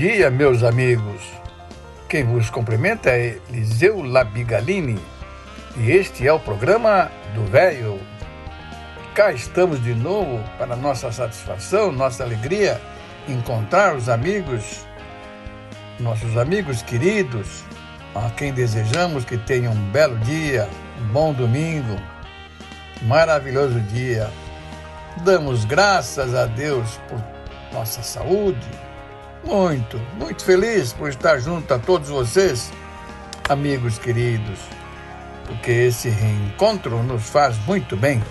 Dia, meus amigos. Quem vos cumprimenta é Eliseu Labigalini e este é o programa do Velho. Cá estamos de novo para nossa satisfação, nossa alegria, encontrar os amigos, nossos amigos queridos, a quem desejamos que tenham um belo dia, um bom domingo, maravilhoso dia. Damos graças a Deus por nossa saúde, muito, muito feliz por estar junto a todos vocês, amigos queridos, porque esse reencontro nos faz muito bem.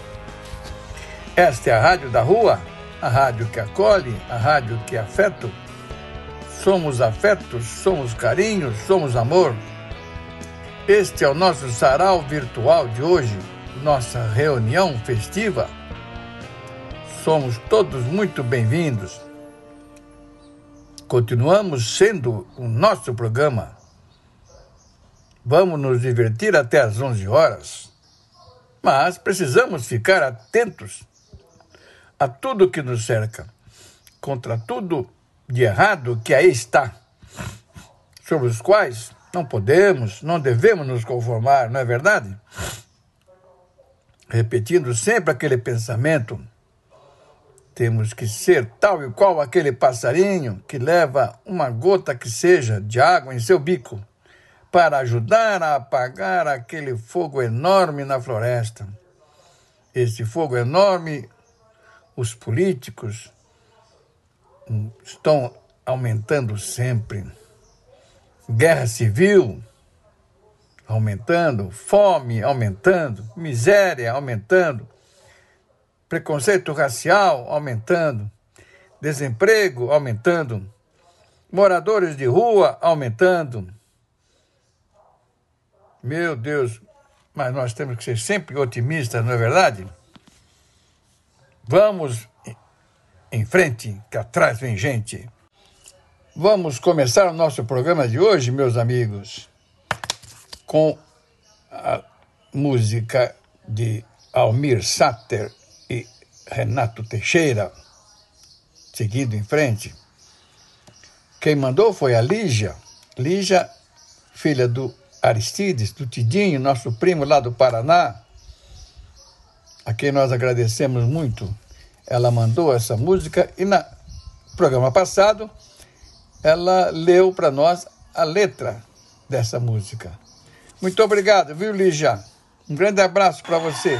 Esta é a Rádio da Rua, a rádio que acolhe, a rádio que é afeto. Somos afetos, somos carinhos, somos amor. Este é o nosso sarau virtual de hoje, nossa reunião festiva. Somos todos muito bem-vindos. Continuamos sendo o nosso programa. Vamos nos divertir até às 11 horas, mas precisamos ficar atentos a tudo que nos cerca, contra tudo de errado que aí está, sobre os quais não podemos, não devemos nos conformar, não é verdade? Repetindo sempre aquele pensamento temos que ser tal e qual aquele passarinho que leva uma gota que seja de água em seu bico para ajudar a apagar aquele fogo enorme na floresta. Esse fogo enorme, os políticos estão aumentando sempre. Guerra civil aumentando, fome aumentando, miséria aumentando preconceito racial aumentando, desemprego aumentando, moradores de rua aumentando. Meu Deus, mas nós temos que ser sempre otimistas, não é verdade? Vamos em frente, que atrás vem gente. Vamos começar o nosso programa de hoje, meus amigos, com a música de Almir Sater Renato Teixeira, seguindo em frente. Quem mandou foi a Lígia, Lígia, filha do Aristides, do Tidinho, nosso primo lá do Paraná, a quem nós agradecemos muito. Ela mandou essa música e no programa passado ela leu para nós a letra dessa música. Muito obrigado, viu, Lígia? Um grande abraço para você.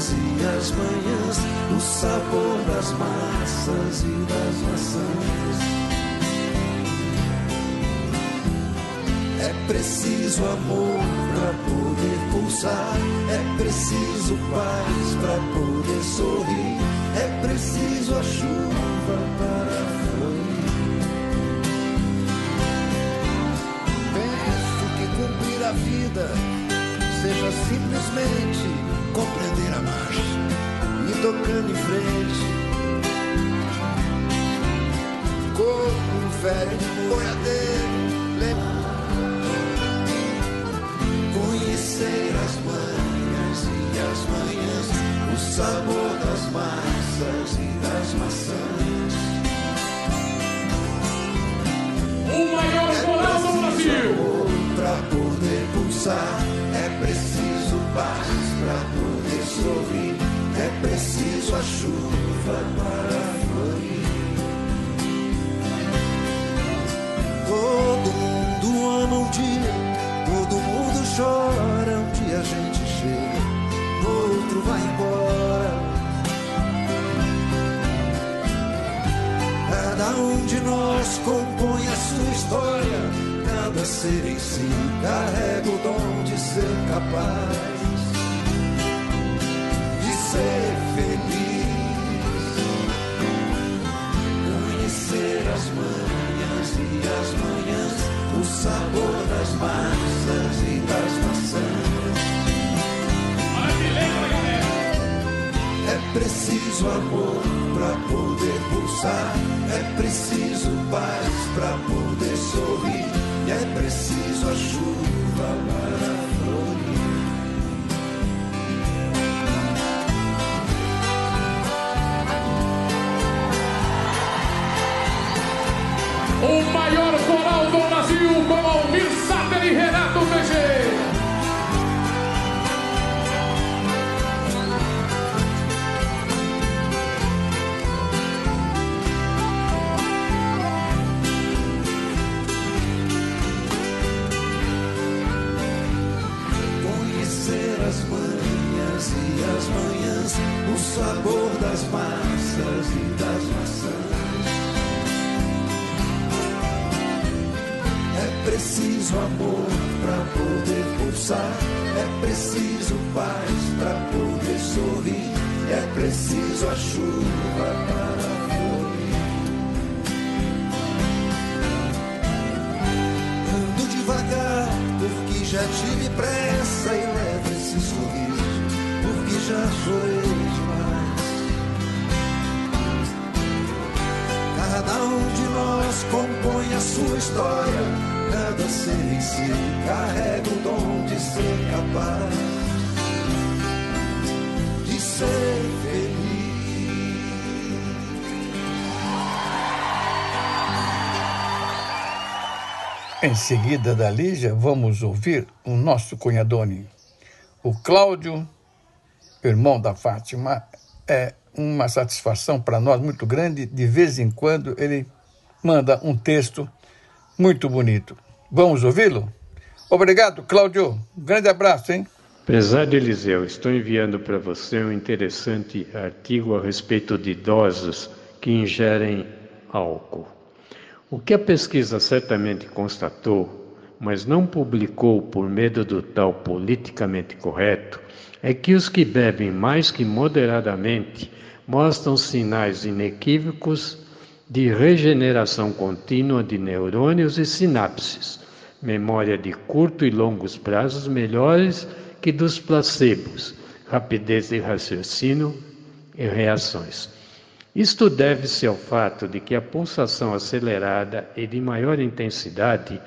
dias e as manhãs, o sabor das massas e das maçãs. É preciso amor para poder pulsar, é preciso paz para poder sorrir, é preciso a chuva para fluir. Penso que cumprir a vida seja simplesmente compreender a marcha e tocando em frente. Como um velho boiadeiro, conhecer as manhas e as manhãs, o sabor das massas e das maçãs. O maior coral do Brasil! Pra poder pulsar, é preciso paz. Pra poder sorrir, é preciso a chuva para florir. Todo mundo ama um dia, todo mundo chora. Um dia a gente chega, outro vai embora. Cada um de nós compõe a sua história. Cada ser em si carrega o dom de ser capaz ser feliz. Conhecer as manhãs e as manhãs, o sabor das massas e das maçãs. É preciso amor pra poder pulsar. É preciso paz pra poder sorrir. É preciso a chuva para O maior Em seguida da Lígia, vamos ouvir o nosso cunhadone. O Cláudio, irmão da Fátima, é uma satisfação para nós muito grande. De vez em quando ele manda um texto muito bonito. Vamos ouvi-lo? Obrigado, Cláudio. Um grande abraço, hein? Prezado Eliseu, estou enviando para você um interessante artigo a respeito de idosos que ingerem álcool. O que a pesquisa certamente constatou, mas não publicou por medo do tal politicamente correto, é que os que bebem mais que moderadamente mostram sinais inequívocos de regeneração contínua de neurônios e sinapses, memória de curto e longos prazos melhores que dos placebos, rapidez de raciocínio e reações. Isto deve-se ao fato de que a pulsação acelerada e de maior intensidade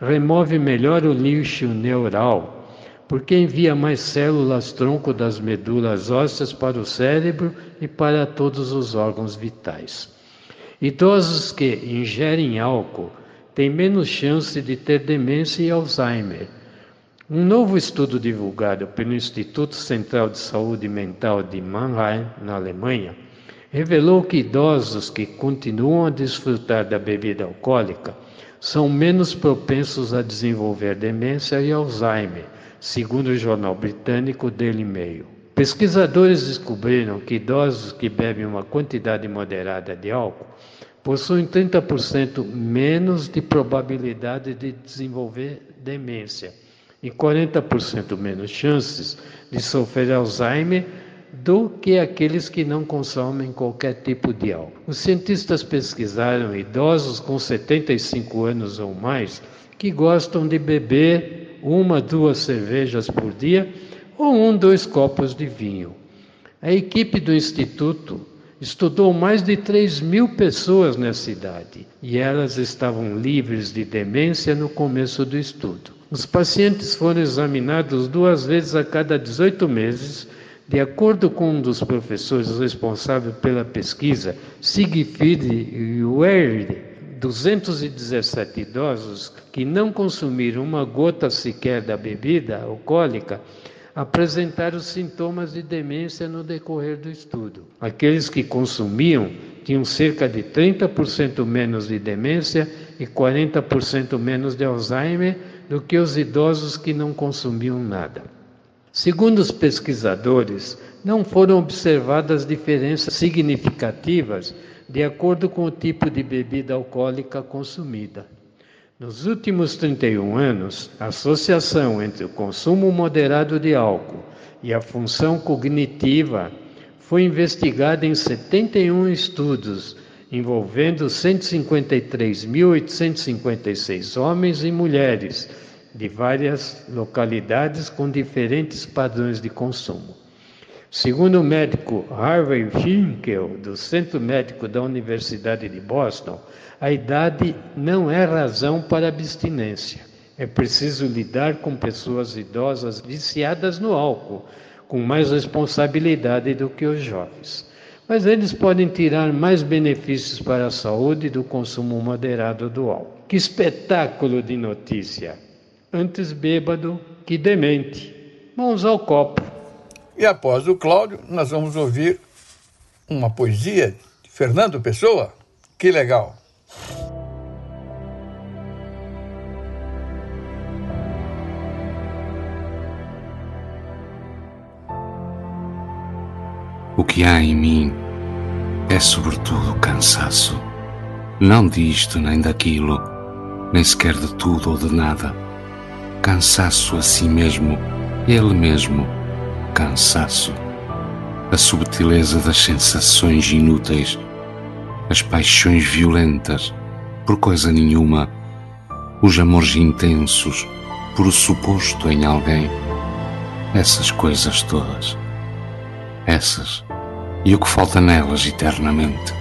remove melhor o lixo neural, porque envia mais células tronco das medulas ósseas para o cérebro e para todos os órgãos vitais. Idosos que ingerem álcool têm menos chance de ter demência e Alzheimer. Um novo estudo divulgado pelo Instituto Central de Saúde Mental de Mannheim, na Alemanha, revelou que idosos que continuam a desfrutar da bebida alcoólica são menos propensos a desenvolver demência e Alzheimer, segundo o jornal britânico Daily Mail. Pesquisadores descobriram que idosos que bebem uma quantidade moderada de álcool possuem 30% menos de probabilidade de desenvolver demência e 40% menos chances de sofrer Alzheimer do que aqueles que não consomem qualquer tipo de álcool. Os cientistas pesquisaram idosos com 75 anos ou mais que gostam de beber uma, duas cervejas por dia ou um, dois copos de vinho. A equipe do Instituto estudou mais de 3 mil pessoas nessa idade e elas estavam livres de demência no começo do estudo. Os pacientes foram examinados duas vezes a cada 18 meses, de acordo com um dos professores responsáveis pela pesquisa, Sigfrid Weir, 217 idosos que não consumiram uma gota sequer da bebida alcoólica apresentaram sintomas de demência no decorrer do estudo. Aqueles que consumiam tinham cerca de 30% menos de demência e 40% menos de Alzheimer do que os idosos que não consumiam nada. Segundo os pesquisadores, não foram observadas diferenças significativas de acordo com o tipo de bebida alcoólica consumida. Nos últimos 31 anos, a associação entre o consumo moderado de álcool e a função cognitiva foi investigada em 71 estudos, envolvendo 153.856 homens e mulheres de várias localidades com diferentes padrões de consumo. Segundo o médico Harvey Finkel, do Centro Médico da Universidade de Boston, a idade não é razão para abstinência. É preciso lidar com pessoas idosas viciadas no álcool, com mais responsabilidade do que os jovens. Mas eles podem tirar mais benefícios para a saúde do consumo moderado do álcool. Que espetáculo de notícia! Antes bêbado que demente. Mãos ao copo. E após o Cláudio, nós vamos ouvir uma poesia de Fernando Pessoa. Que legal! O que há em mim é sobretudo cansaço. Não disto nem daquilo, nem sequer de tudo ou de nada. Cansaço a si mesmo, ele mesmo cansaço, a subtileza das sensações inúteis, as paixões violentas por coisa nenhuma, os amores intensos por o suposto em alguém, essas coisas todas, essas. E o que falta nelas eternamente.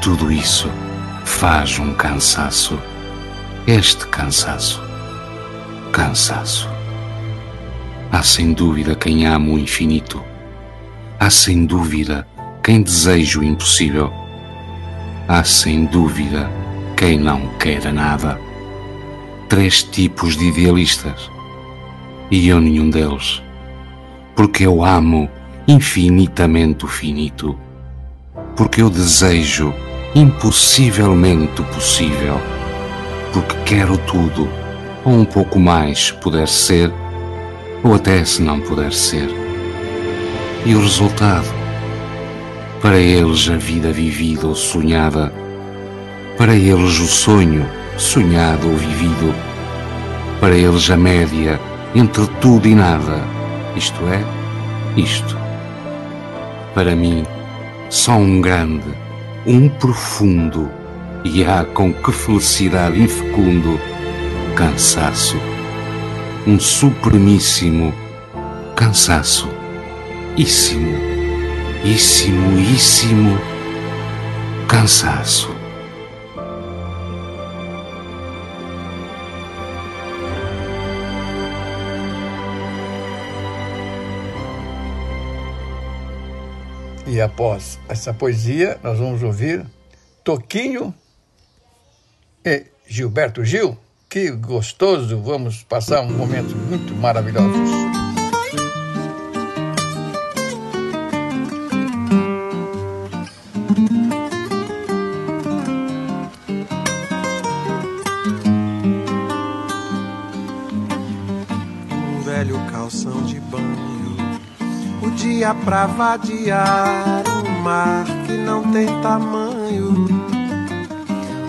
Tudo isso faz um cansaço, este cansaço, cansaço. Há sem dúvida quem ama o infinito. Há sem dúvida quem deseja o impossível. Há sem dúvida quem não queira nada. Três tipos de idealistas. E eu nenhum deles. Porque eu amo infinitamente o finito. Porque eu desejo impossivelmente o possível. Porque quero tudo, ou um pouco mais, puder ser ou até se não puder ser. E o resultado? Para eles a vida vivida ou sonhada, para eles o sonho sonhado ou vivido, para eles a média entre tudo e nada, isto é, isto. Para mim, só um grande, um profundo, e há com que felicidade infecundo, cansaço um supremíssimo cansaço. Íssimo, íssimo, íssimo cansaço. E após essa poesia, nós vamos ouvir Toquinho e Gilberto Gil. Que gostoso! Vamos passar um momento muito maravilhoso. Um velho calção de banho, o dia pra vadiar, um mar que não tem tamanho,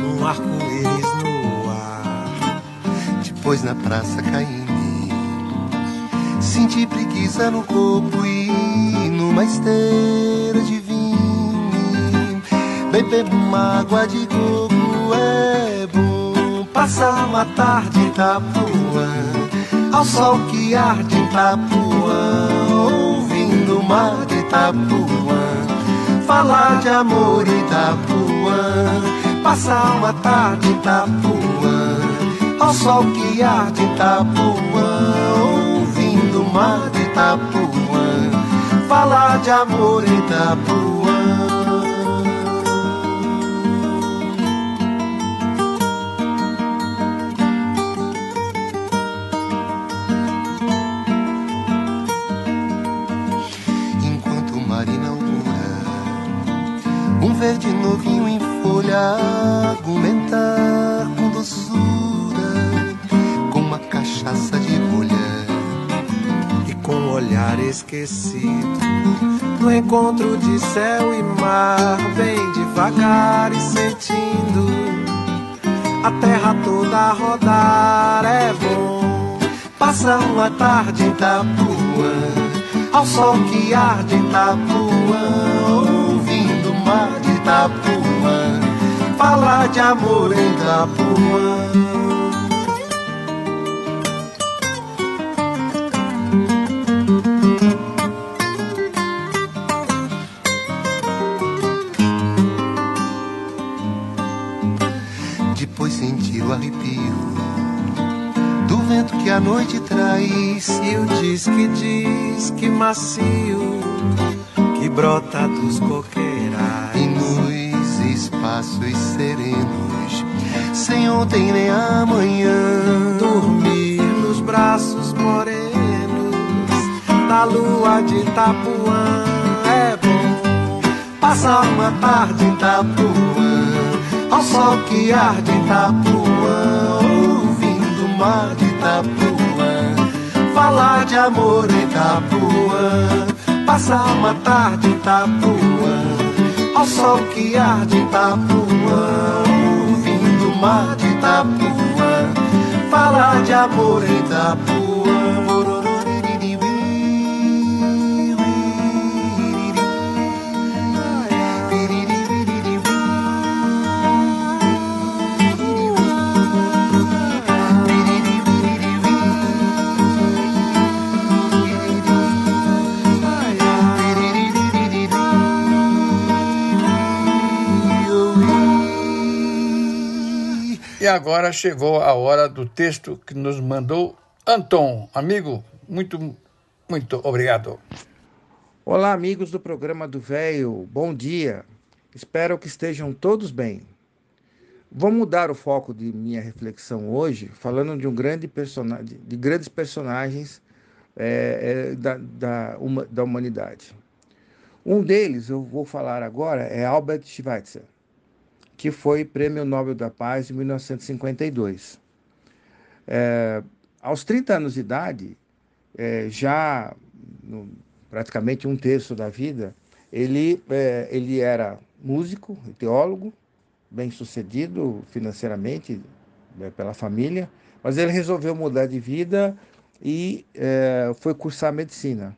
um arco-íris no ar. Depois na praça caí em senti preguiça no corpo e numa esteira de vinho, beber uma água de coco é bom. Passar uma tarde da boa ao sol que arde em Itapuã, ouvindo o mar de Itapuã, falar de amor em Itapuã, passar uma tarde em Itapuã, ao sol que arde Itapuã, ouvindo o mar de Itapuã, falar de amor Itapuã. verde novinho esquecido. No encontro de céu e mar, bem devagar e sentindo a terra toda rodar. É bom passar uma tarde em Itapuã, ao sol que arde em Itapuã, ouvindo o mar Itapuã, falar de amor em Itapuã. Arrepio do vento que a noite traz e o diz que diz que macio que brota dos coqueiros espaços serenos, sem ontem nem amanhã. Dormir nos braços morenos da lua de Itapuã é bom. Passar uma tarde em Itapuã, ao sol que arde em Itapuã, mar de Itapuã, falar de amor em Itapuã. Passar uma tarde em Itapuã ao sol que arde Itapuã, ouvindo o mar de Itapuã, falar de amor em Itapuã. E agora chegou a hora do texto que nos mandou Anton. Amigo, muito, muito obrigado. Olá, amigos do programa do Velho. Bom dia. Espero que estejam todos bem. Vou mudar o foco de minha reflexão hoje, falando de um grande personagem, de grandes personagens é, é, da, da, uma, da humanidade. Um deles, eu vou falar agora, é Albert Schweitzer que foi Prêmio Nobel da Paz em 1952. É, aos 30 anos de idade, é, já no, praticamente um terço da vida, ele, é, ele era músico, teólogo, bem sucedido financeiramente é, pela família, mas ele resolveu mudar de vida e é, foi cursar medicina.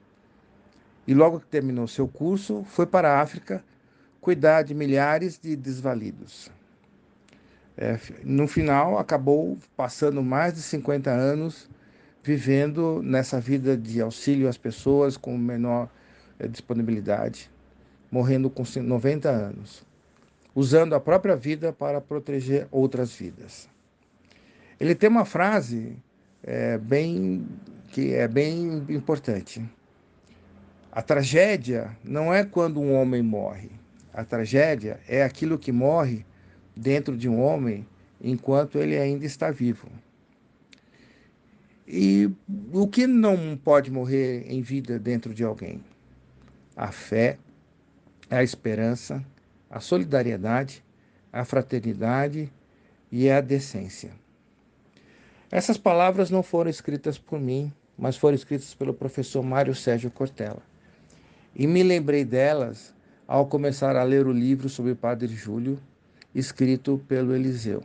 E logo que terminou seu curso, foi para a África cuidar de milhares de desvalidos. É, no final, acabou passando mais de 50 anos vivendo nessa vida de auxílio às pessoas com menor é, disponibilidade, morrendo com 90 anos, usando a própria vida para proteger outras vidas. Ele tem uma frase é, bem que é bem importante. A tragédia não é quando um homem morre, a tragédia é aquilo que morre dentro de um homem enquanto ele ainda está vivo. E o que não pode morrer em vida dentro de alguém? A fé, a esperança, a solidariedade, a fraternidade e a decência. Essas palavras não foram escritas por mim, mas foram escritas pelo professor Mário Sérgio Cortella. E me lembrei delas ao começar a ler o livro sobre Padre Júlio, escrito pelo Eliseu.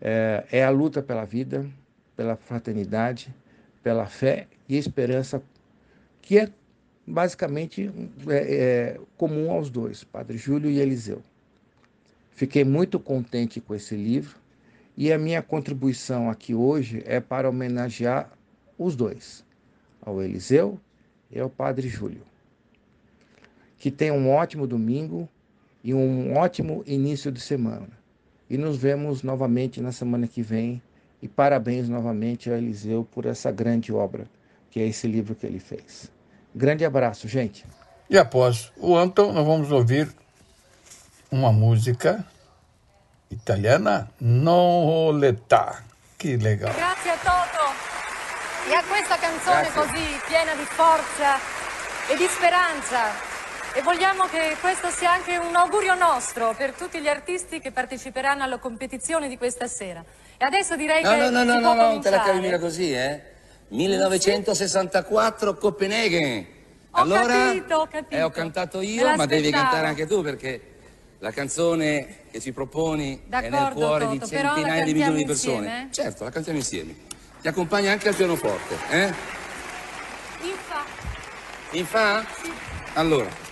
É, é a luta pela vida, pela fraternidade, pela fé e esperança, que é basicamente é, é, comum aos dois, Padre Júlio e Eliseu. Fiquei muito contente com esse livro E a minha contribuição aqui hoje é para homenagear os dois, ao Eliseu e ao Padre Júlio. Que tenham um ótimo domingo e um ótimo início de semana. E nos vemos novamente na semana que vem. E parabéns novamente a Eliseu por essa grande obra, que é esse livro que ele fez. Grande abraço, gente. E após o Anton, nós vamos ouvir uma música italiana, Non Letà. Que legal. Grazie a Toto e a questa canzone Grazie. così piena di forza e di speranza. E vogliamo che questo sia anche un augurio nostro per tutti gli artisti che parteciperanno alla competizione di questa sera. E adesso direi No, che no, no, no, può no, non te la cavi mica così, eh? 1964 Copenaghen. Ho allora, capito, ho capito. eh, ho cantato io, ma devi cantare anche tu perché la canzone che ci proponi è nel cuore di Toto, la centinaia di milioni di persone. insieme? Certo, la cantiamo insieme. Ti accompagna anche al pianoforte, eh? In fa. In fa? Allora.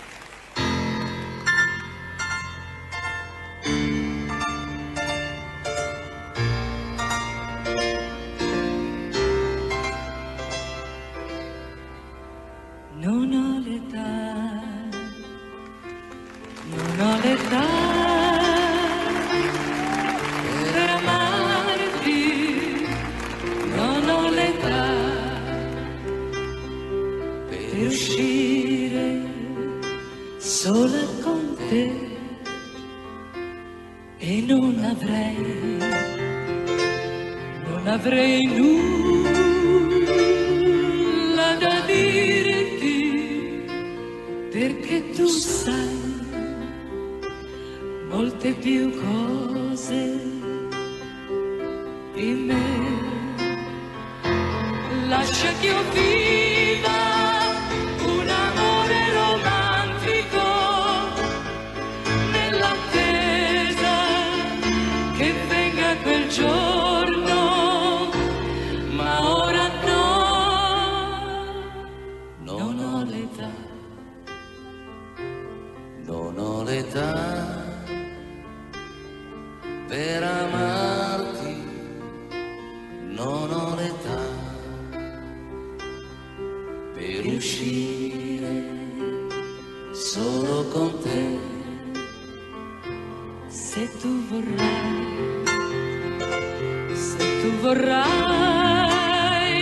Vorrai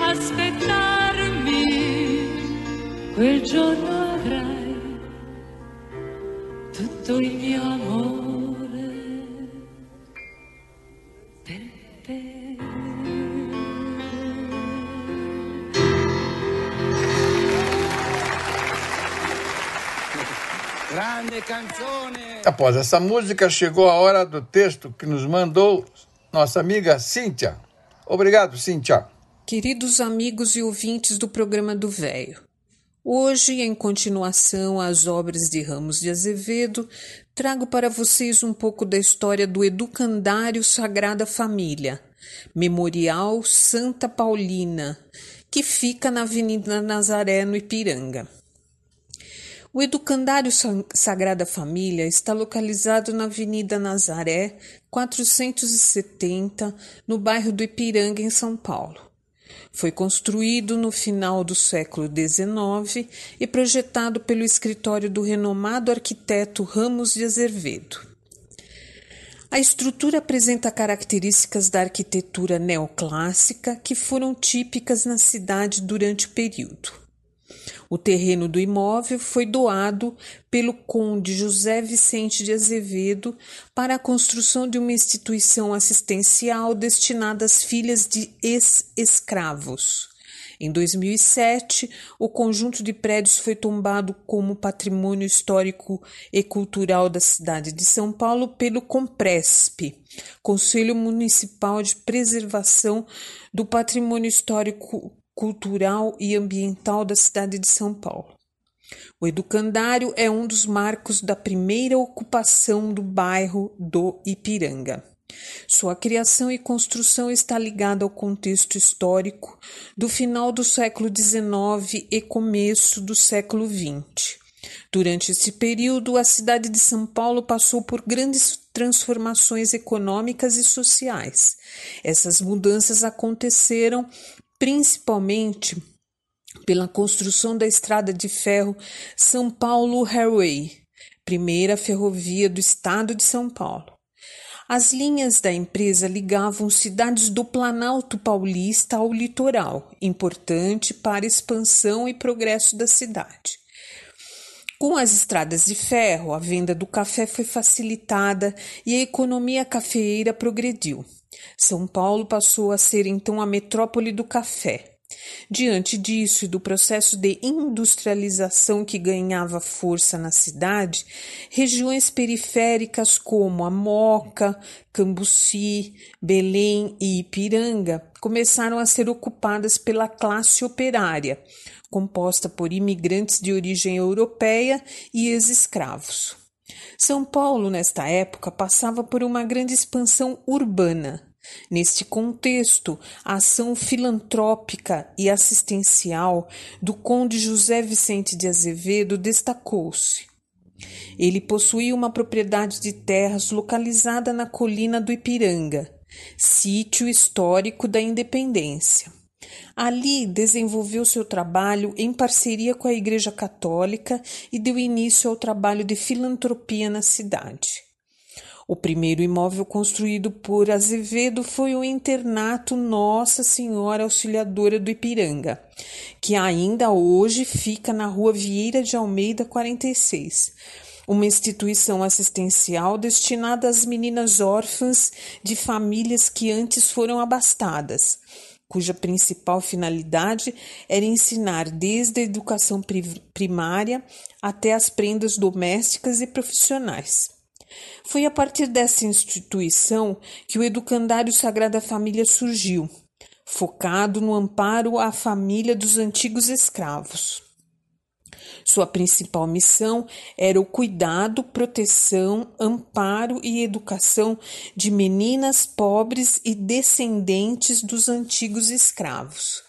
aspettarmi, quel giorno avrai tutto il mio amore per te. Grande canzone! Após essa música, chegou a hora do texto que nos mandou nossa amiga Cíntia. Obrigado, Cíntia. Queridos amigos e ouvintes do programa do Véio, hoje, em continuação às obras de Ramos de Azevedo, trago para vocês um pouco da história do Educandário Sagrada Família, Memorial Santa Paulina, que fica na Avenida Nazaré, no Ipiranga. O Educandário Sa- Sagrada Família está localizado na Avenida Nazaré, 470, no bairro do Ipiranga, em São Paulo. Foi construído no final do século XIX e projetado pelo escritório do renomado arquiteto Ramos de Azevedo. A estrutura apresenta características da arquitetura neoclássica que foram típicas na cidade durante o período. O terreno do imóvel foi doado pelo conde José Vicente de Azevedo para a construção de uma instituição assistencial destinada às filhas de ex-escravos. Em 2007, o conjunto de prédios foi tombado como patrimônio histórico e cultural da cidade de São Paulo pelo Compresp, Conselho Municipal de Preservação do Patrimônio Histórico cultural e ambiental da cidade de São Paulo. O educandário é um dos marcos da primeira ocupação do bairro do Ipiranga. Sua criação e construção está ligada ao contexto histórico do final do século XIX e começo do século XX. Durante esse período, a cidade de São Paulo passou por grandes transformações econômicas e sociais. Essas mudanças aconteceram principalmente pela construção da estrada de ferro São Paulo Railway, primeira ferrovia do estado de São Paulo. As linhas da empresa ligavam cidades do Planalto Paulista ao litoral, importante para a expansão e progresso da cidade. Com as estradas de ferro, a venda do café foi facilitada e a economia cafeeira progrediu. São Paulo passou a ser então a metrópole do café. Diante disso e do processo de industrialização que ganhava força na cidade, regiões periféricas como a Moca, Cambuci, Belém e Ipiranga começaram a ser ocupadas pela classe operária, composta por imigrantes de origem europeia e ex-escravos. São Paulo, nesta época, passava por uma grande expansão urbana Neste contexto, a ação filantrópica e assistencial do Conde José Vicente de Azevedo destacou-se. Ele possuía uma propriedade de terras localizada na colina do Ipiranga, sítio histórico da Independência. Ali desenvolveu seu trabalho em parceria com a Igreja Católica e deu início ao trabalho de filantropia na cidade. O primeiro imóvel construído por Azevedo foi o internato Nossa Senhora Auxiliadora do Ipiranga, que ainda hoje fica na rua Vieira de Almeida 46 uma instituição assistencial destinada às meninas órfãs de famílias que antes foram abastadas, cuja principal finalidade era ensinar desde a educação primária até as prendas domésticas e profissionais. Foi a partir dessa instituição que o Educandário Sagrada Família surgiu, focado no amparo à família dos antigos escravos. Sua principal missão era o cuidado, proteção, amparo e educação de meninas pobres e descendentes dos antigos escravos.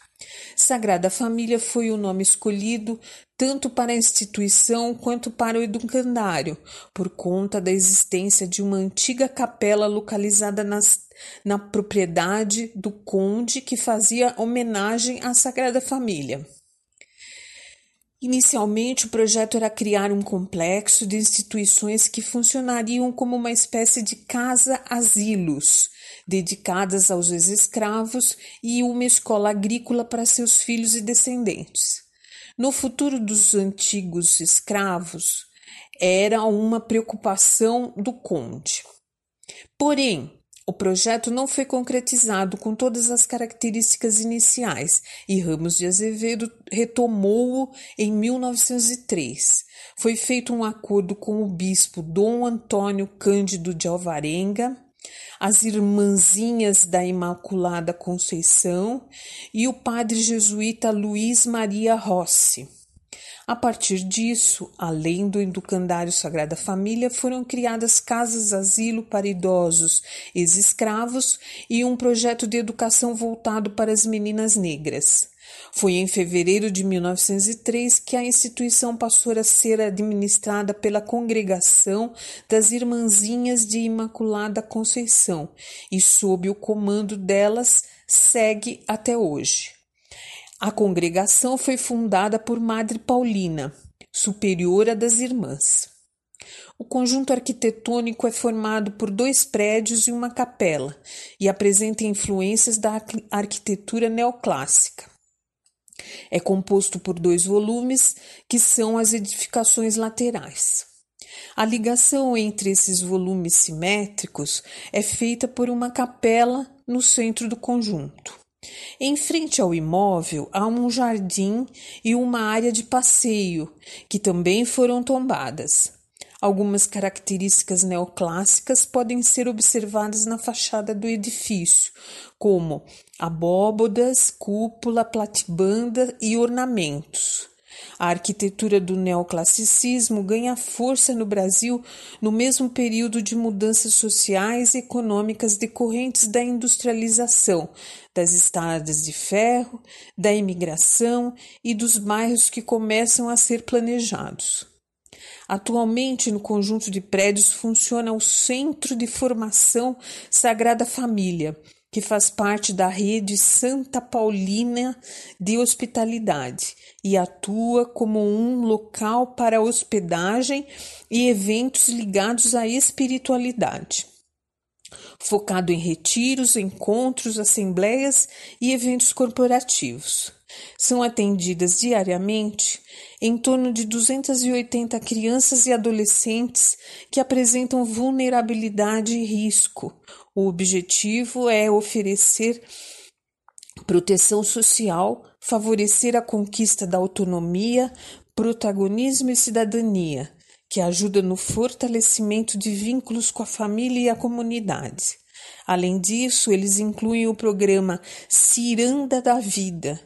Sagrada Família foi o nome escolhido tanto para a instituição quanto para o educandário, por conta da existência de uma antiga capela localizada nas, na propriedade do conde que fazia homenagem à Sagrada Família. Inicialmente, o projeto era criar um complexo de instituições que funcionariam como uma espécie de casa-asilos, dedicadas aos ex-escravos, e uma escola agrícola para seus filhos e descendentes. No futuro dos antigos escravos, era uma preocupação do conde. Porém, o projeto não foi concretizado com todas as características iniciais e Ramos de Azevedo retomou-o em 1903. Foi feito um acordo com o bispo Dom Antônio Cândido de Alvarenga, as Irmãzinhas da Imaculada Conceição e o padre jesuíta Luiz Maria Rossi. A partir disso, além do educandário Sagrada Família, foram criadas casas-asilo para idosos ex-escravos e um projeto de educação voltado para as meninas negras. Foi em fevereiro de 1903 que a instituição passou a ser administrada pela Congregação das Irmãzinhas de Imaculada Conceição e, sob o comando delas, segue até hoje. A congregação foi fundada por Madre Paulina, superiora das irmãs. O conjunto arquitetônico é formado por dois prédios e uma capela e apresenta influências da arquitetura neoclássica. É composto por dois volumes, que são as edificações laterais. A ligação entre esses volumes simétricos é feita por uma capela no centro do conjunto. Em frente ao imóvel há um jardim e uma área de passeio, que também foram tombadas. Algumas características neoclássicas podem ser observadas na fachada do edifício, como abóbodas, cúpula, platibanda e ornamentos. A arquitetura do neoclassicismo ganha força no Brasil no mesmo período de mudanças sociais e econômicas decorrentes da industrialização, das estradas de ferro, da imigração e dos bairros que começam a ser planejados. Atualmente, no conjunto de prédios funciona o Centro de Formação Sagrada Família, que faz parte da rede Santa Paulina de Hospitalidade e atua como um local para hospedagem e eventos ligados à espiritualidade. Focado em retiros, encontros, assembleias e eventos corporativos. São atendidas diariamente em torno de 280 crianças e adolescentes que apresentam vulnerabilidade e risco. O objetivo é oferecer proteção social, favorecer a conquista da autonomia, protagonismo e cidadania, que ajuda no fortalecimento de vínculos com a família e a comunidade. Além disso, eles incluem o programa Ciranda da Vida,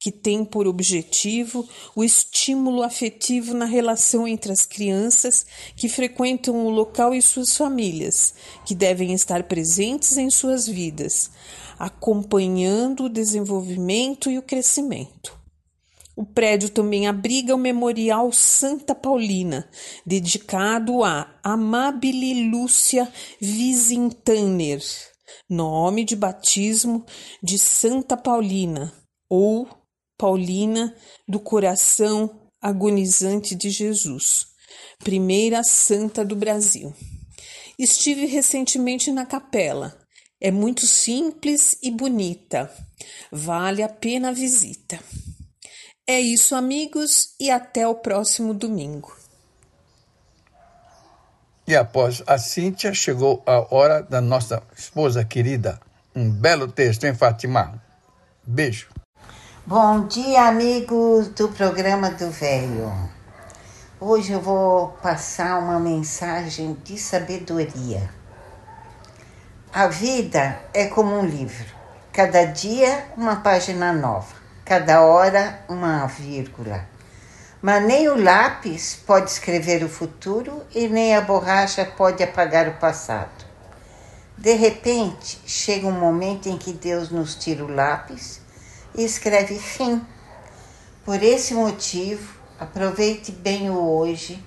que tem por objetivo o estímulo afetivo na relação entre as crianças que frequentam o local e suas famílias, que devem estar presentes em suas vidas, acompanhando o desenvolvimento e o crescimento. O prédio também abriga o Memorial Santa Paulina, dedicado a Amabile Lúcia Visintaner, nome de batismo de Santa Paulina, ou Paulina do Coração Agonizante de Jesus, primeira santa do Brasil. Estive recentemente na capela. É muito simples e bonita. Vale a pena a visita. É isso, amigos, e até o próximo domingo. E após a Cíntia, chegou a hora da nossa esposa querida. Um belo texto, hein, Fátima? Beijo. Bom dia, amigos do programa do Velho. Hoje eu vou passar uma mensagem de sabedoria. A vida é como um livro, cada dia uma página nova, cada hora uma vírgula. Mas nem o lápis pode escrever o futuro e nem a borracha pode apagar o passado. De repente, chega um momento em que Deus nos tira o lápis e escreve fim. Por esse motivo, aproveite bem o hoje,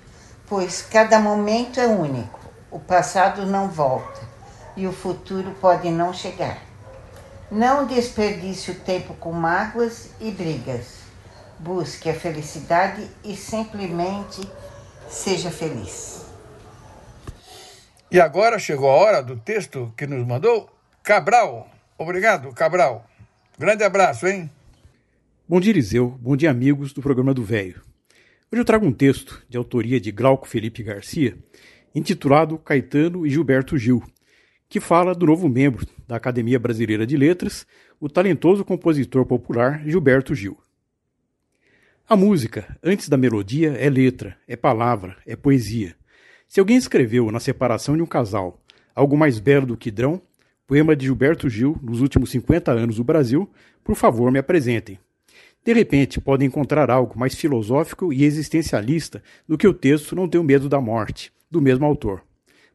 pois cada momento é único. O passado não volta e o futuro pode não chegar. Não desperdice o tempo com mágoas e brigas. Busque a felicidade e simplesmente seja feliz. E agora chegou a hora do texto que nos mandou Cabral. Obrigado, Cabral. Grande abraço, hein? Bom dia, Eliseu. Bom dia, amigos do programa do Velho. Hoje eu trago um texto de autoria de Glauco Felipe Garcia, intitulado Caetano e Gilberto Gil, que fala do novo membro da Academia Brasileira de Letras, o talentoso compositor popular Gilberto Gil. A música, antes da melodia, é letra, é palavra, é poesia. Se alguém escreveu na separação de um casal algo mais belo do que Drão, poema de Gilberto Gil nos últimos 50 anos do Brasil, por favor me apresentem. De repente, podem encontrar algo mais filosófico e existencialista do que o texto Não Tenho Medo da Morte, do mesmo autor.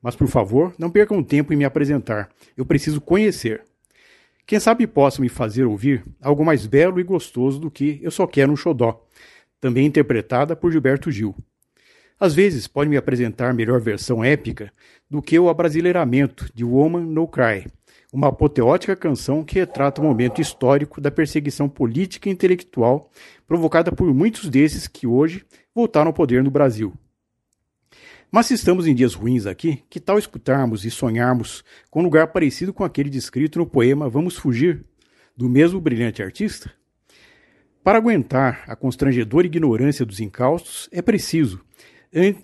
Mas, por favor, não percam tempo em me apresentar. Eu preciso conhecer. Quem sabe possa me fazer ouvir algo mais belo e gostoso do que Eu Só Quero um Xodó, também interpretada por Gilberto Gil. Às vezes pode me apresentar melhor versão épica do que o abrasileiramento de Woman No Cry, uma apoteótica canção que retrata o momento histórico da perseguição política e intelectual provocada por muitos desses que hoje voltaram ao poder no Brasil. Mas se estamos em dias ruins aqui, que tal escutarmos e sonharmos com um lugar parecido com aquele descrito no poema Vamos Fugir, do mesmo brilhante artista? Para aguentar a constrangedora ignorância dos incaustos, é preciso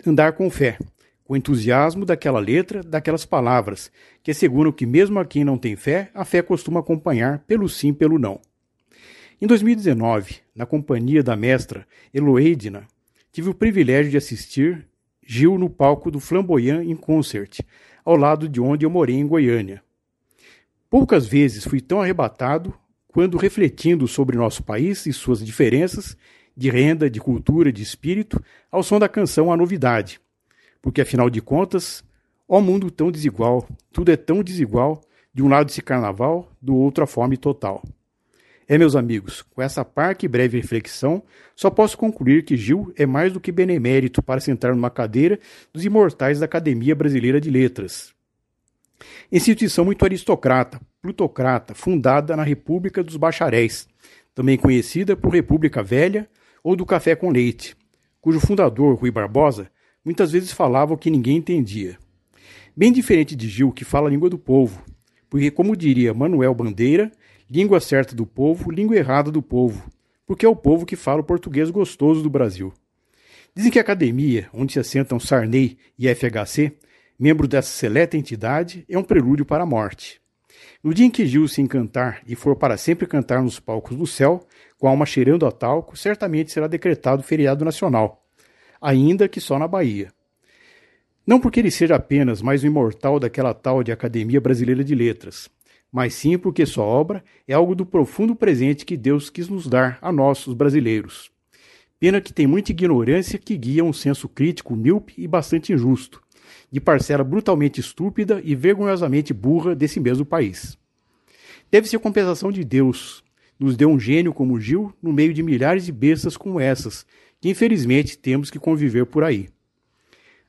andar com fé, com entusiasmo daquela letra, daquelas palavras, que asseguram que mesmo a quem não tem fé, a fé costuma acompanhar pelo sim, pelo não. Em 2019, na companhia da mestra Eloedna, tive o privilégio de assistir Gil no palco do Flamboyant em Concert, ao lado de onde eu morei em Goiânia. Poucas vezes fui tão arrebatado quando refletindo sobre nosso país e suas diferenças de renda, de cultura, de espírito, ao som da canção A Novidade, porque afinal de contas, ó mundo tão desigual, tudo é tão desigual, de um lado esse carnaval, do outro a fome total. É, meus amigos, com essa parca e breve reflexão, só posso concluir que Gil é mais do que benemérito para sentar numa cadeira dos imortais da Academia Brasileira de Letras. Instituição muito aristocrata, plutocrata, fundada na República dos Bacharéis, também conhecida por República Velha ou do Café com Leite, cujo fundador, Rui Barbosa, muitas vezes falava o que ninguém entendia. Bem diferente de Gil, que fala a língua do povo, porque, como diria Manuel Bandeira, língua certa do povo, língua errada do povo, porque é o povo que fala o português gostoso do Brasil. Dizem que a academia, onde se assentam Sarney e FHC, membro dessa seleta entidade, é um prelúdio para a morte. No dia em que Gil se encantar e for para sempre cantar nos palcos do céu, com a alma cheirando a talco, certamente será decretado feriado nacional, ainda que só na Bahia. Não porque ele seja apenas mais um imortal daquela tal de Academia Brasileira de Letras, mas sim porque sua obra é algo do profundo presente que Deus quis nos dar a nós, os brasileiros. Pena que tem muita ignorância que guia um senso crítico míope e bastante injusto, de parcela brutalmente estúpida e vergonhosamente burra desse mesmo país. Deve ser compensação de Deus, nos deu um gênio como Gil no meio de milhares de bestas como essas, que infelizmente temos que conviver por aí.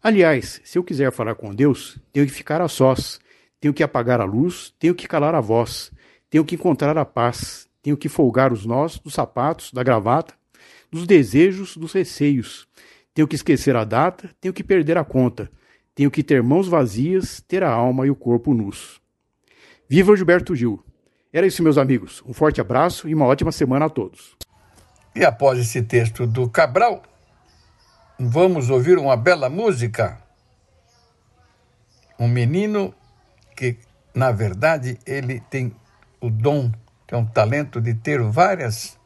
Aliás, se eu quiser falar com Deus, tenho que ficar a sós, tenho que apagar a luz, tenho que calar a voz, tenho que encontrar a paz, tenho que folgar os nós dos sapatos, da gravata, dos desejos, dos receios. Tenho que esquecer a data, tenho que perder a conta, tenho que ter mãos vazias, ter a alma e o corpo nus. Viva Gilberto Gil! Era isso, meus amigos. Um forte abraço e uma ótima semana a todos. E após esse texto do Cabral, vamos ouvir uma bela música. Um menino que, na verdade, ele tem o dom, tem um talento de ter várias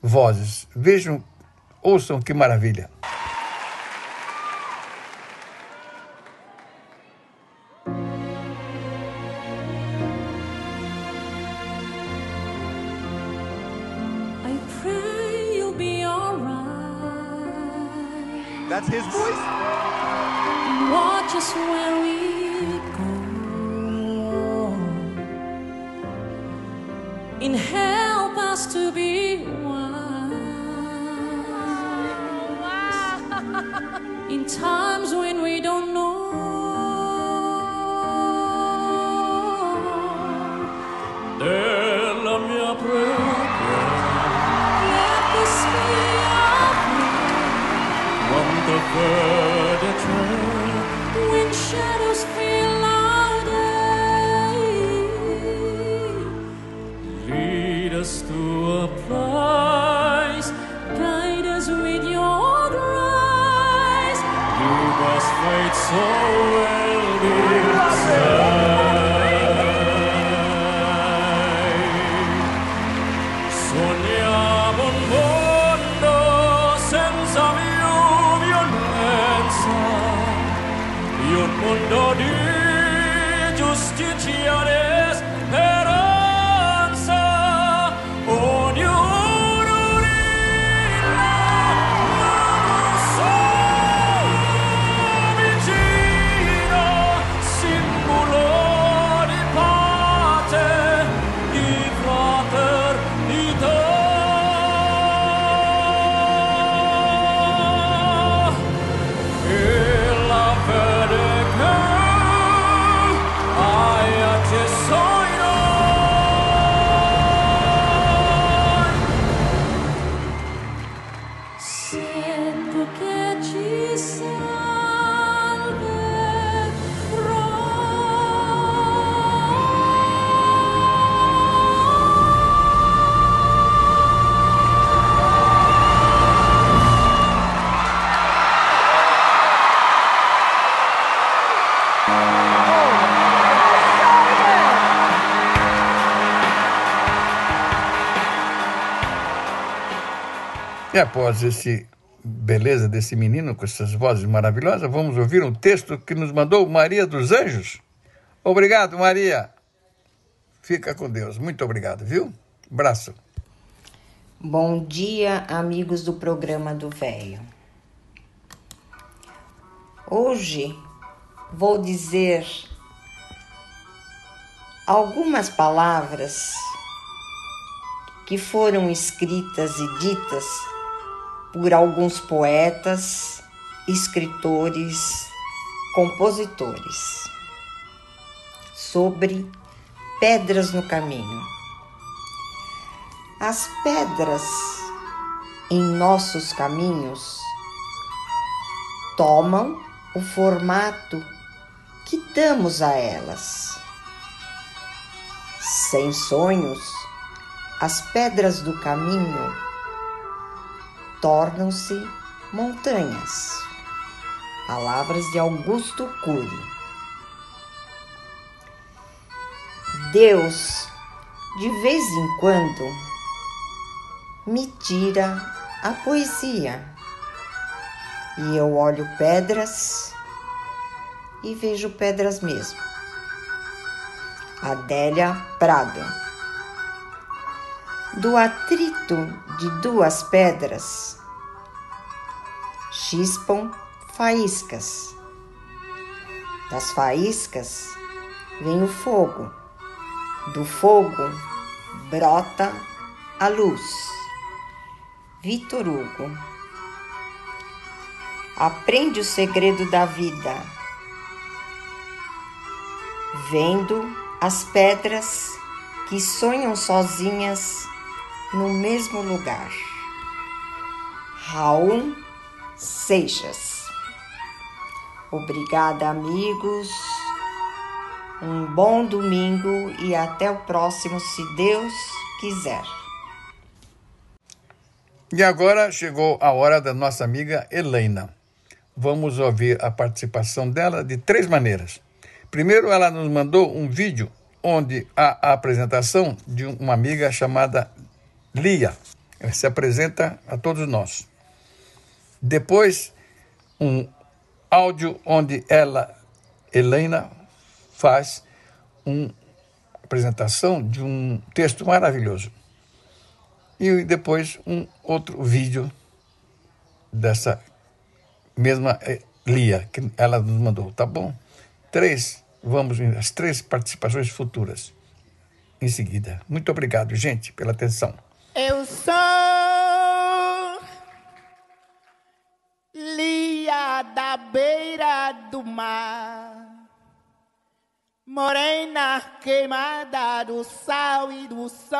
vozes. Vejam, ouçam que maravilha. E após esse beleza desse menino com essas vozes maravilhosas, vamos ouvir um texto que nos mandou Maria dos Anjos. Obrigado, Maria. Fica com Deus. Muito obrigado, viu? Abraço. Bom dia, amigos do programa do Velho. Hoje vou dizer algumas palavras que foram escritas e ditas por alguns poetas, escritores, compositores sobre pedras no caminho. As pedras em nossos caminhos tomam o formato que damos a elas. Sem sonhos, as pedras do caminho tornam-se montanhas. Palavras de Augusto Cury. Deus, de vez em quando, me tira a poesia e eu olho pedras e vejo pedras mesmo. Adélia Prado. Do atrito de duas pedras chispam faíscas. Das faíscas vem o fogo. Do fogo brota a luz. Vitor Hugo. Aprende o segredo da vida, vendo as pedras que sonham sozinhas no mesmo lugar. Raul Seixas. Obrigada, amigos. Um bom domingo e até o próximo, se Deus quiser. E agora chegou a hora da nossa amiga Helena. Vamos ouvir a participação dela de três maneiras. Primeiro, ela nos mandou um vídeo onde há a apresentação de uma amiga chamada Lia. Ela se apresenta a todos nós. Depois, um áudio onde ela, Helena, faz uma apresentação de um texto maravilhoso. E depois um outro vídeo dessa mesma eh, Lia, que ela nos mandou, tá bom? Três, vamos as três participações futuras em seguida. Muito obrigado, gente, pela atenção. Eu sou Lia da beira do mar, morena queimada do sal e do sol,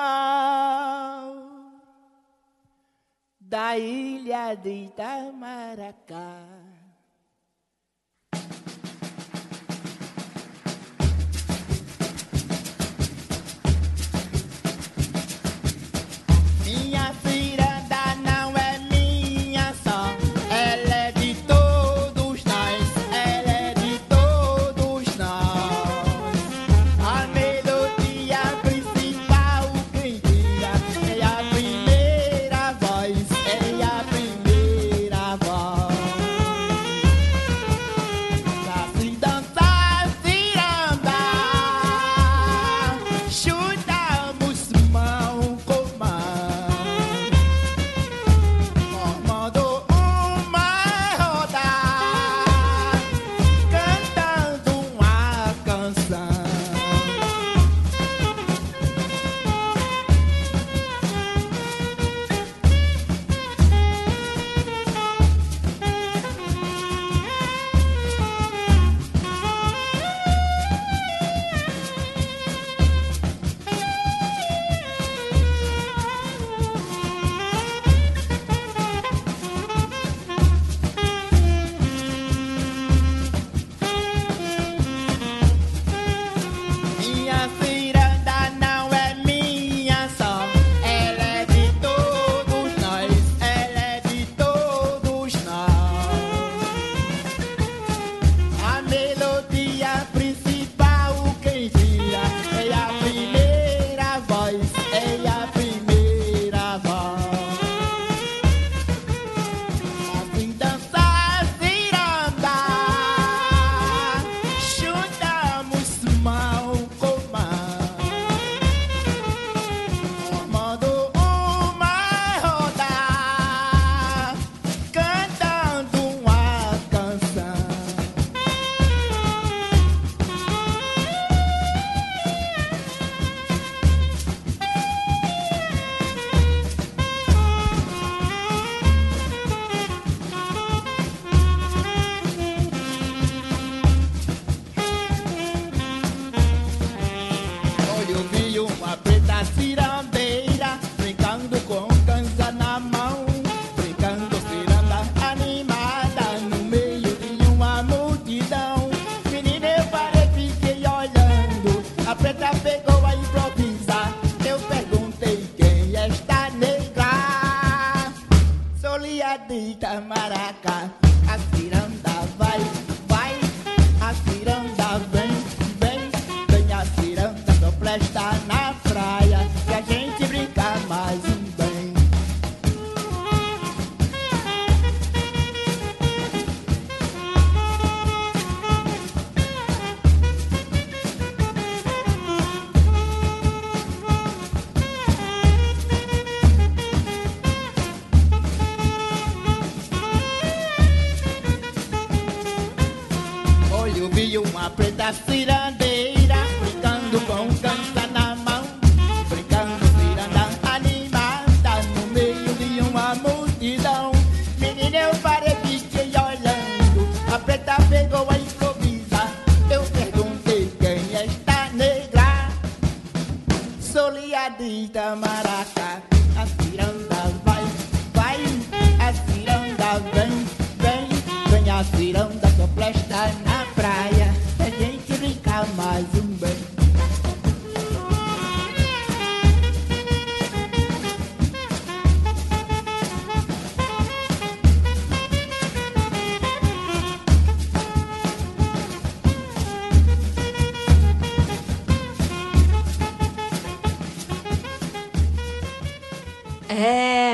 da ilha de Itamaracá.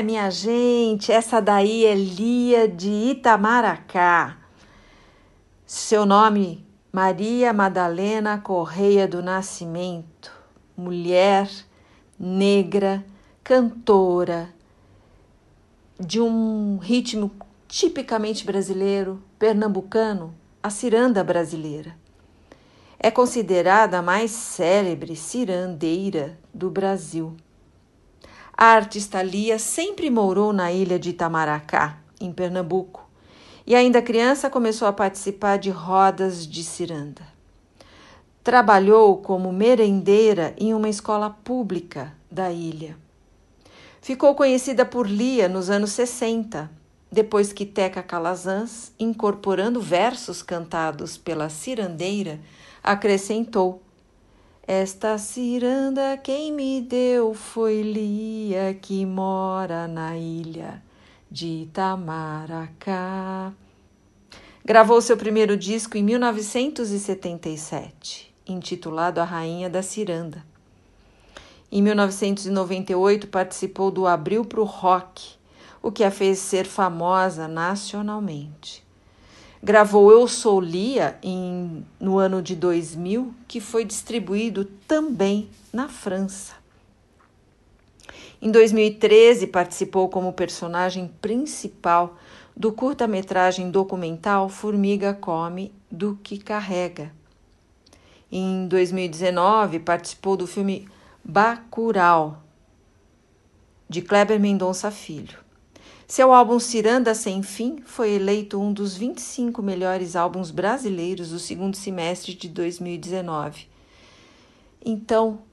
Minha gente, essa daí é Lia de Itamaracá. Seu nome, Maria Madalena Correia do Nascimento, mulher negra, cantora, de um ritmo tipicamente brasileiro, pernambucano, a ciranda brasileira. É considerada a mais célebre cirandeira do Brasil. A artista Lia sempre morou na ilha de Itamaracá, em Pernambuco, e ainda criança começou a participar de rodas de ciranda. Trabalhou como merendeira em uma escola pública da ilha. Ficou conhecida por Lia nos anos 60, depois que Teca Calazans, incorporando versos cantados pela cirandeira, acrescentou: Esta ciranda quem me deu foi Lia, que mora na ilha de Itamaracá. Gravou seu primeiro disco em 1977, intitulado A Rainha da Ciranda. Em 1998 participou do Abril pro Rock, o que a fez ser famosa nacionalmente. Gravou Eu Sou Lia em, no ano de 2000, que foi distribuído também na França. Em 2013, participou como personagem principal do curta-metragem documental Formiga Come do que Carrega. Em 2019, participou do filme Bacurau, de Kleber Mendonça Filho. Seu álbum Ciranda Sem Fim foi eleito um dos 25 melhores álbuns brasileiros do segundo semestre de 2019. Então,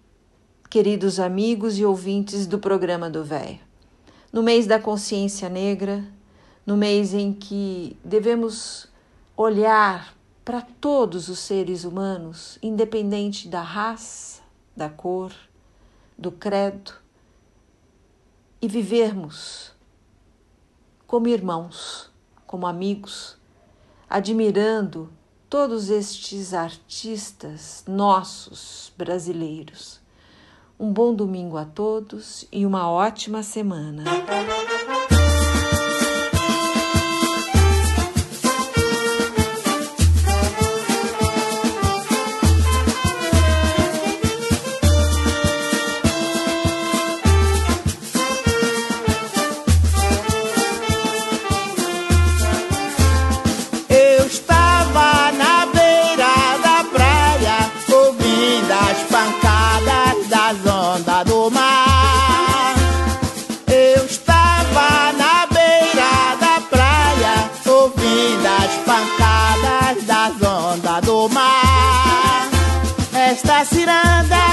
queridos amigos e ouvintes do programa do Véio, no mês da consciência negra, no mês em que devemos olhar para todos os seres humanos, independente da raça, da cor, do credo, e vivermos como irmãos, como amigos, admirando todos estes artistas nossos brasileiros. Um bom domingo a todos e uma ótima semana. Ciranda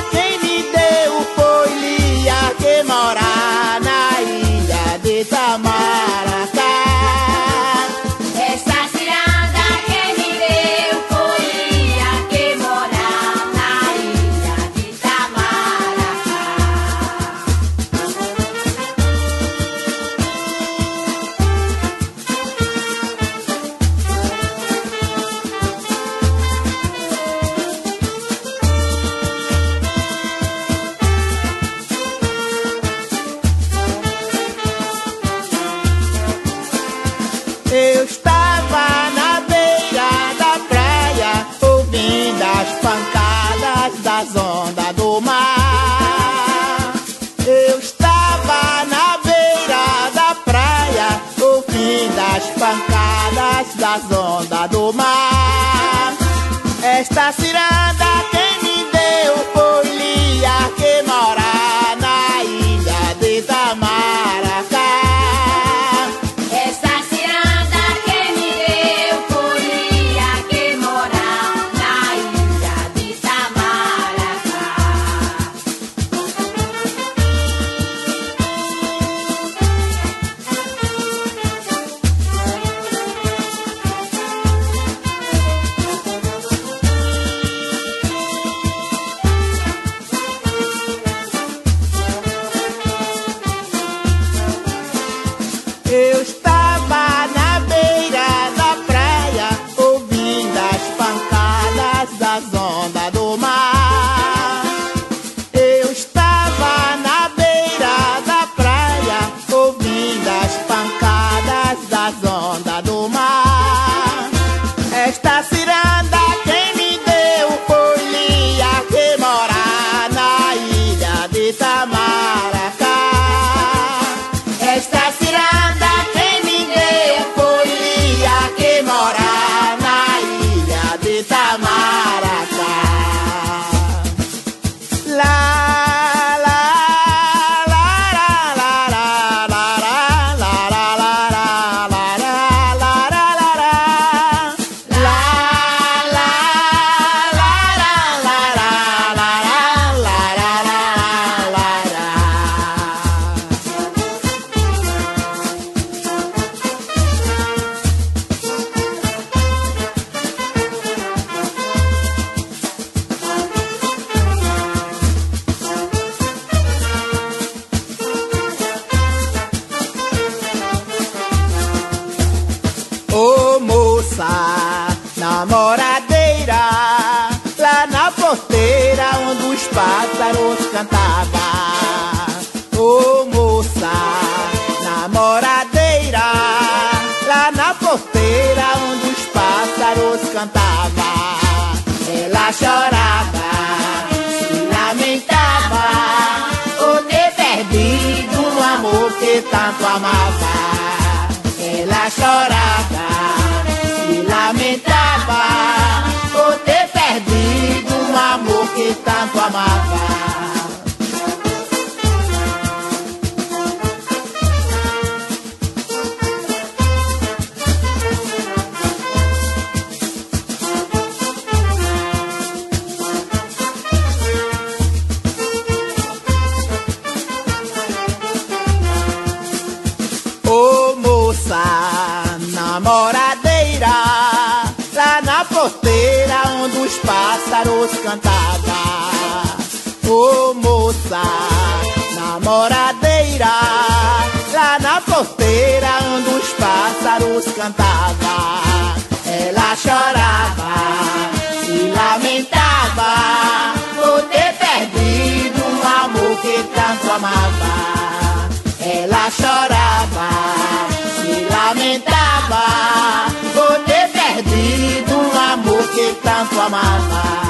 que tanto amava. Ela chorava, se lamentava por ter perdido um amor que tanto amava. Pássaros cantavam. Ô moça, namoradeira, lá na porteira onde os pássaros cantavam. Ela chorava, se lamentava por ter perdido um amor que tanto amava. Ela chorava, se lamentava tanto amava.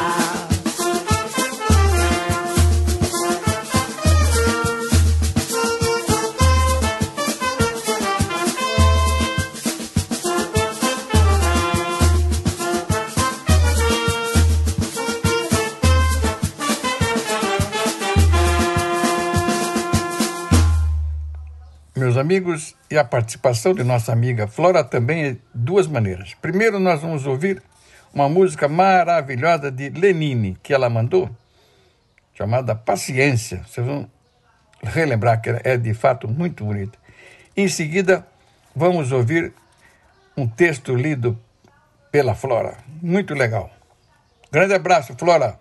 Meus amigos, e a participação de nossa amiga Flora também é duas maneiras. Primeiro, nós vamos ouvir uma música maravilhosa de Lenine, que ela mandou, chamada Paciência. Vocês vão relembrar que é de fato muito bonita. Em seguida, vamos ouvir um texto lido pela Flora. Muito legal. Grande abraço, Flora.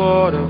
Faço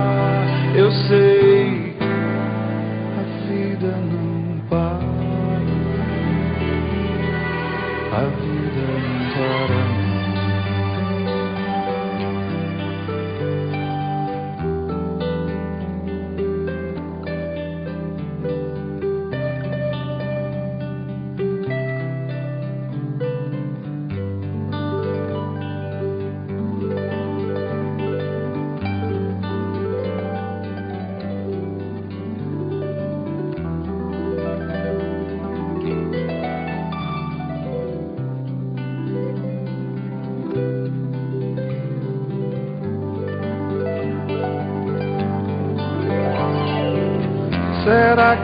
eu sei, a vida não para, a vida não para.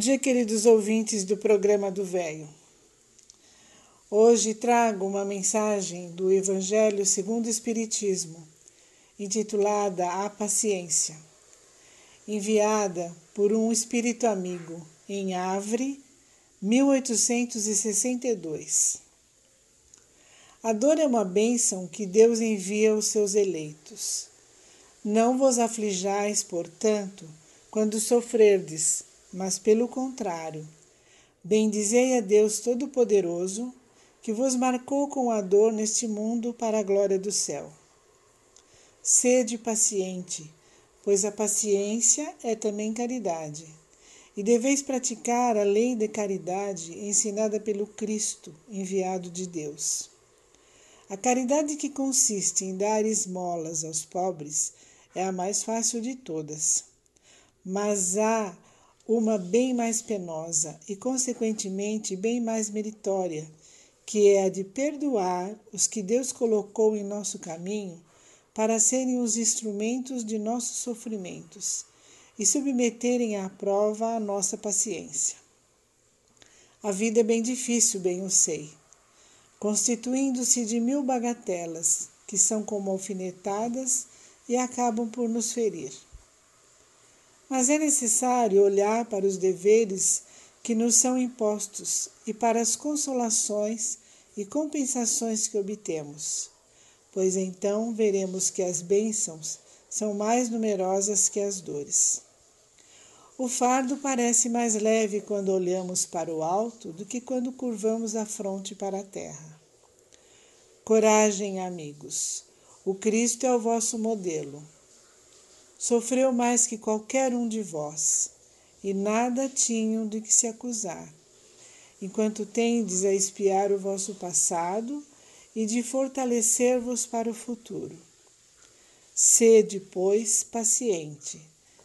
dia, queridos ouvintes do programa do Velho. Hoje trago uma mensagem do Evangelho segundo o Espiritismo, intitulada A Paciência, enviada por um espírito amigo em Avre, 1862. A dor é uma bênção que Deus envia aos seus eleitos. Não vos aflijais, portanto, quando sofrerdes, mas pelo contrário, bendizei a Deus Todo-Poderoso, que vos marcou com a dor neste mundo para a glória do céu. Sede paciente, pois a paciência é também caridade, e deveis praticar a lei de caridade ensinada pelo Cristo, enviado de Deus. A caridade que consiste em dar esmolas aos pobres é a mais fácil de todas. Mas há uma bem mais penosa e, consequentemente, bem mais meritória, que é a de perdoar os que Deus colocou em nosso caminho para serem os instrumentos de nossos sofrimentos e submeterem à prova a nossa paciência. A vida é bem difícil, bem eu sei, constituindo-se de mil bagatelas que são como alfinetadas e acabam por nos ferir. Mas é necessário olhar para os deveres que nos são impostos e para as consolações e compensações que obtemos, pois então veremos que as bênçãos são mais numerosas que as dores. O fardo parece mais leve quando olhamos para o alto do que quando curvamos a fronte para a terra. Coragem, amigos. O Cristo é o vosso modelo. Sofreu mais que qualquer um de vós, e nada tinham de que se acusar, enquanto tendes a espiar o vosso passado e de fortalecer-vos para o futuro. Sede, pois, paciente,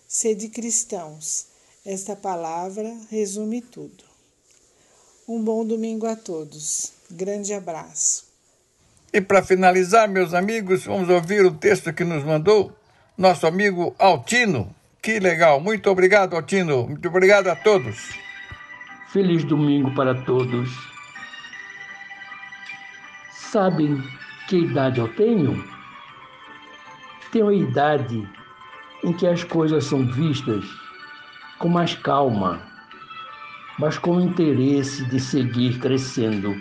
sede cristãos. Esta palavra resume tudo. Um bom domingo a todos. Grande abraço. E para finalizar, meus amigos, vamos ouvir o texto que nos mandou nosso amigo Altino. Que legal. Muito obrigado, Altino. Muito obrigado a todos. Feliz domingo para todos. Sabem que idade eu tenho? Tenho a idade em que as coisas são vistas com mais calma, mas com o interesse de seguir crescendo.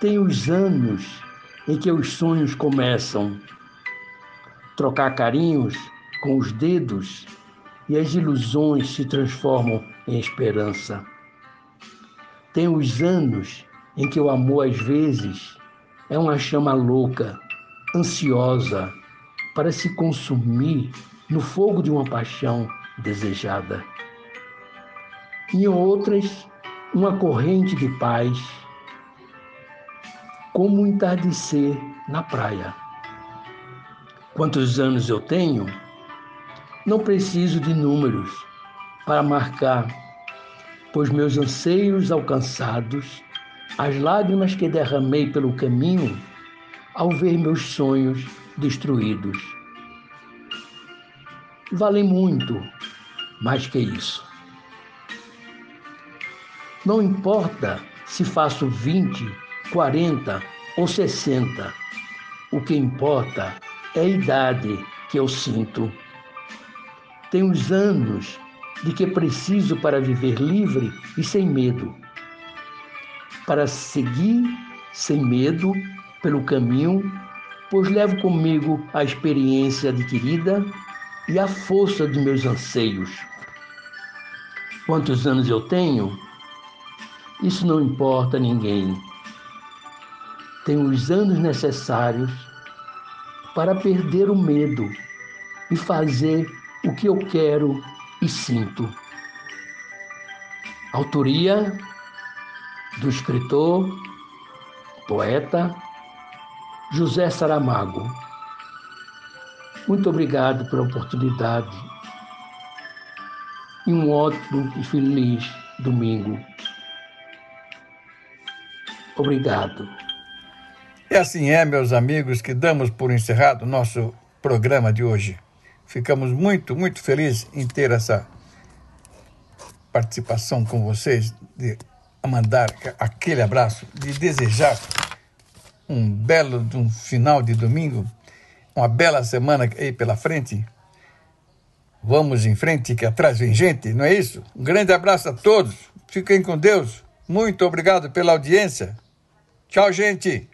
Tenho os anos em que os sonhos começam, trocar carinhos com os dedos e as ilusões se transformam em esperança. Tenho os anos em que o amor às vezes é uma chama louca, ansiosa, para se consumir no fogo de uma paixão desejada. Em outras, uma corrente de paz, como um entardecer na praia. Quantos anos eu tenho? Não preciso de números para marcar, pois meus anseios alcançados, as lágrimas que derramei pelo caminho, ao ver meus sonhos destruídos. Valem muito mais que isso. Não importa se faço 20, 40 ou 60, o que importa é a idade que eu sinto. Tenho os anos de que preciso para viver livre e sem medo. Para seguir sem medo pelo caminho, pois levo comigo a experiência adquirida e a força de meus anseios. Quantos anos eu tenho? Isso não importa a ninguém. Tenho os anos necessários para perder o medo e fazer o que eu quero e sinto. Autoria do escritor, poeta José Saramago. Muito obrigado pela oportunidade e um ótimo e feliz domingo. Obrigado. Assim é, meus amigos, que damos por encerrado nosso programa de hoje. Ficamos muito, muito felizes em ter essa participação com vocês, de mandar aquele abraço, de desejar um belo um final de domingo, uma bela semana aí pela frente. Vamos em frente, que atrás vem gente, não é isso? Um grande abraço a todos. Fiquem com Deus. Muito obrigado pela audiência. Tchau, gente.